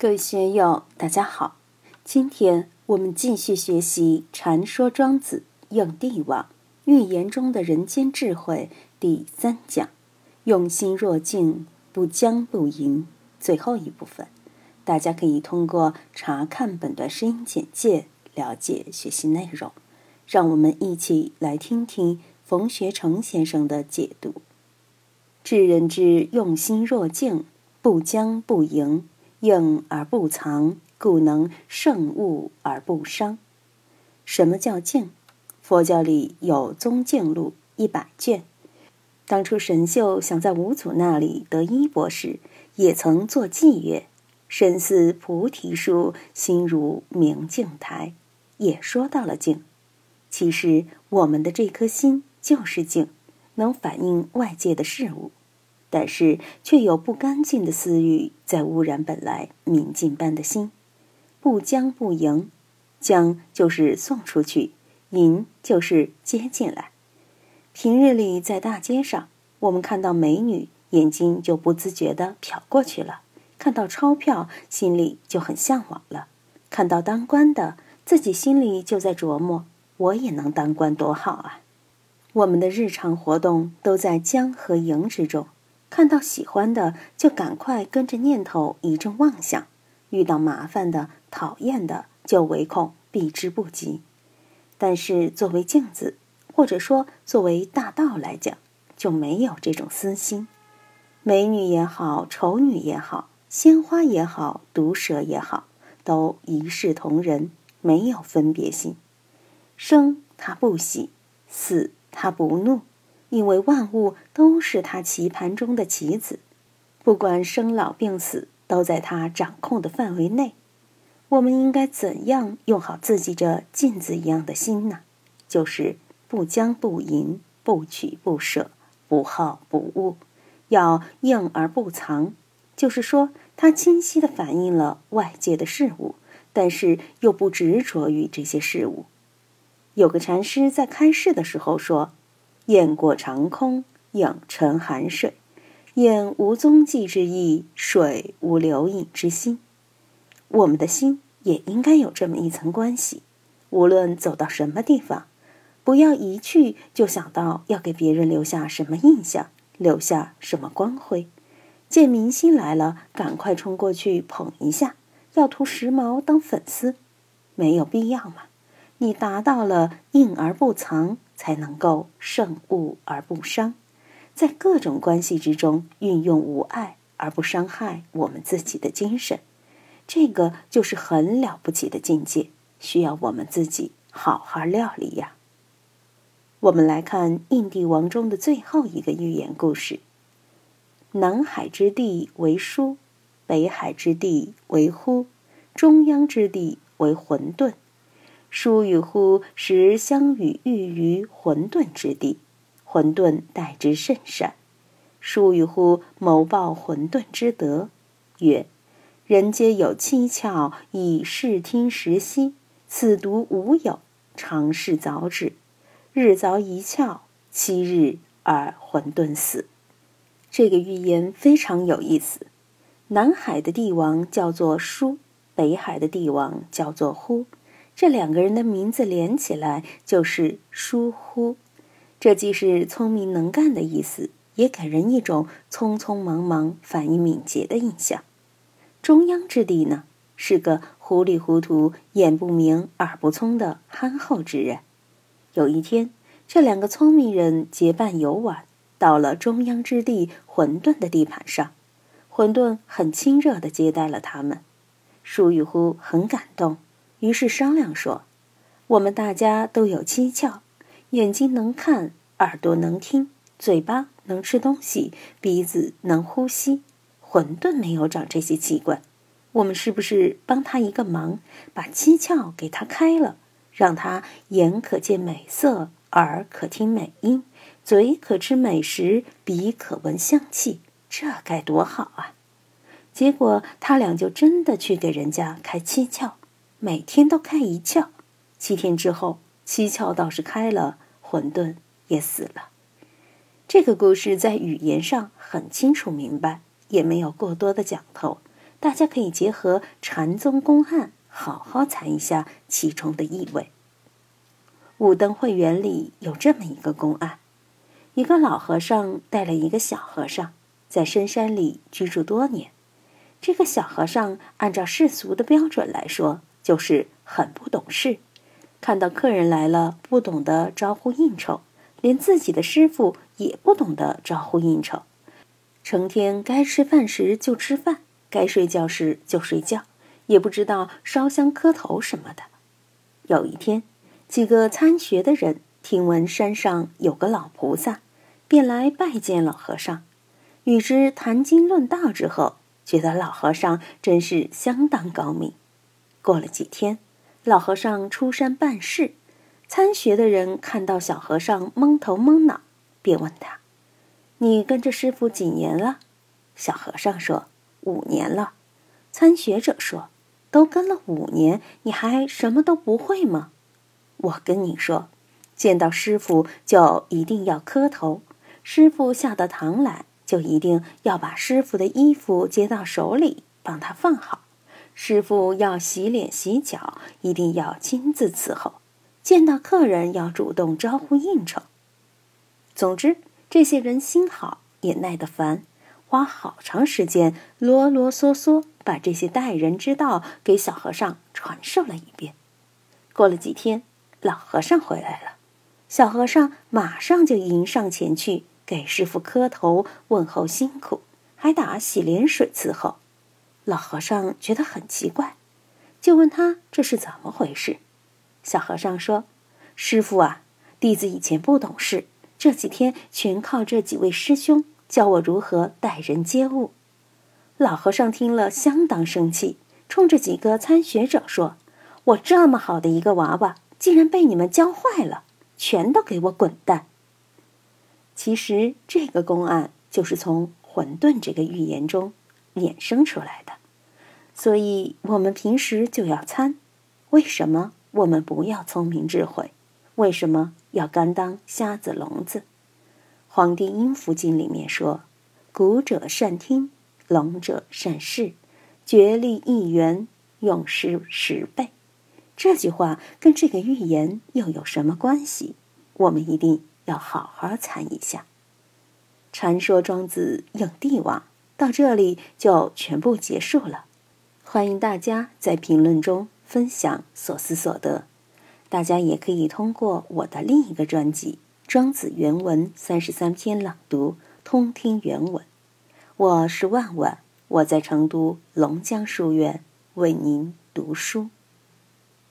各位学友，大家好！今天我们继续学习《禅说庄子应帝王寓言中的人间智慧》第三讲“用心若镜，不将不迎”最后一部分。大家可以通过查看本段声音简介了解学习内容。让我们一起来听听冯学成先生的解读。智人之用心若镜，不将不迎，应而不藏，故能胜物而不伤。什么叫静？佛教里有《宗静录》一百卷。当初神秀想在五祖那里得衣钵时，也曾作偈曰：“身似菩提树，心如明镜台。”也说到了静。其实我们的这颗心就是静，能反映外界的事物。但是，却有不干净的私欲在污染本来明镜般的心。不将不迎，将就是送出去，迎就是接进来。平日里在大街上，我们看到美女，眼睛就不自觉地瞟过去了；看到钞票，心里就很向往了；看到当官的，自己心里就在琢磨：我也能当官多好啊！我们的日常活动都在将和迎之中。看到喜欢的，就赶快跟着念头一阵妄想；遇到麻烦的、讨厌的，就唯恐避之不及。但是作为镜子，或者说作为大道来讲，就没有这种私心。美女也好，丑女也好，鲜花也好，毒蛇也好，都一视同仁，没有分别心。生他不喜，死他不怒。因为万物都是他棋盘中的棋子，不管生老病死，都在他掌控的范围内。我们应该怎样用好自己这镜子一样的心呢？就是不将不迎，不取不舍，不好不恶，要应而不藏。就是说，它清晰地反映了外界的事物，但是又不执着于这些事物。有个禅师在开示的时候说。雁过长空，影沉寒水。雁无踪迹之意，水无留影之心。我们的心也应该有这么一层关系。无论走到什么地方，不要一去就想到要给别人留下什么印象，留下什么光辉。见明星来了，赶快冲过去捧一下，要图时髦当粉丝，没有必要嘛。你达到了应而不藏。才能够胜物而不伤，在各种关系之中运用无爱而不伤害我们自己的精神，这个就是很了不起的境界，需要我们自己好好料理呀。我们来看印帝王中的最后一个寓言故事：南海之地为书，北海之地为乎，中央之地为混沌。疏与乎，时相与寓于混沌之地，混沌待之甚善。疏与乎，谋报混沌之德，曰：人皆有七窍，以视听时息。此独无有，常事早止。日凿一窍，七日而混沌死。这个寓言非常有意思。南海的帝王叫做疏，北海的帝王叫做呼。这两个人的名字连起来就是“疏忽”，这既是聪明能干的意思，也给人一种匆匆忙忙、反应敏捷的印象。中央之地呢，是个糊里糊涂、眼不明、耳不聪的憨厚之人。有一天，这两个聪明人结伴游玩，到了中央之地混沌的地盘上，混沌很亲热地接待了他们。舒与乎很感动。于是商量说：“我们大家都有七窍，眼睛能看，耳朵能听，嘴巴能吃东西，鼻子能呼吸。混沌没有长这些器官，我们是不是帮他一个忙，把七窍给他开了，让他眼可见美色，耳可听美音，嘴可吃美食，鼻可闻香气？这该多好啊！”结果他俩就真的去给人家开七窍。每天都开一窍，七天之后，七窍倒是开了，混沌也死了。这个故事在语言上很清楚明白，也没有过多的讲头，大家可以结合禅宗公案，好好谈一下其中的意味。五灯会园里有这么一个公案：一个老和尚带了一个小和尚，在深山里居住多年。这个小和尚按照世俗的标准来说，就是很不懂事，看到客人来了，不懂得招呼应酬，连自己的师傅也不懂得招呼应酬，成天该吃饭时就吃饭，该睡觉时就睡觉，也不知道烧香磕头什么的。有一天，几个参学的人听闻山上有个老菩萨，便来拜见老和尚，与之谈经论道之后。觉得老和尚真是相当高明。过了几天，老和尚出山办事，参学的人看到小和尚蒙头蒙脑，便问他：“你跟着师傅几年了？”小和尚说：“五年了。”参学者说：“都跟了五年，你还什么都不会吗？”我跟你说，见到师傅就一定要磕头，师傅下到堂来。就一定要把师傅的衣服接到手里，帮他放好。师傅要洗脸洗脚，一定要亲自伺候。见到客人要主动招呼应酬。总之，这些人心好也耐得烦，花好长时间啰啰嗦嗦把这些待人之道给小和尚传授了一遍。过了几天，老和尚回来了，小和尚马上就迎上前去。给师傅磕头问候辛苦，还打洗脸水伺候。老和尚觉得很奇怪，就问他这是怎么回事。小和尚说：“师傅啊，弟子以前不懂事，这几天全靠这几位师兄教我如何待人接物。”老和尚听了相当生气，冲着几个参学者说：“我这么好的一个娃娃，竟然被你们教坏了，全都给我滚蛋！”其实这个公案就是从混沌这个寓言中衍生出来的，所以我们平时就要参。为什么我们不要聪明智慧？为什么要甘当瞎子聋子？《黄帝阴符经》里面说：“古者善听，聋者善视，觉力一元，用时十倍。”这句话跟这个寓言又有什么关系？我们一定。要好好参一下。传说庄子应帝王到这里就全部结束了。欢迎大家在评论中分享所思所得。大家也可以通过我的另一个专辑《庄子原文三十三篇朗读》通听原文。我是万万，我在成都龙江书院为您读书。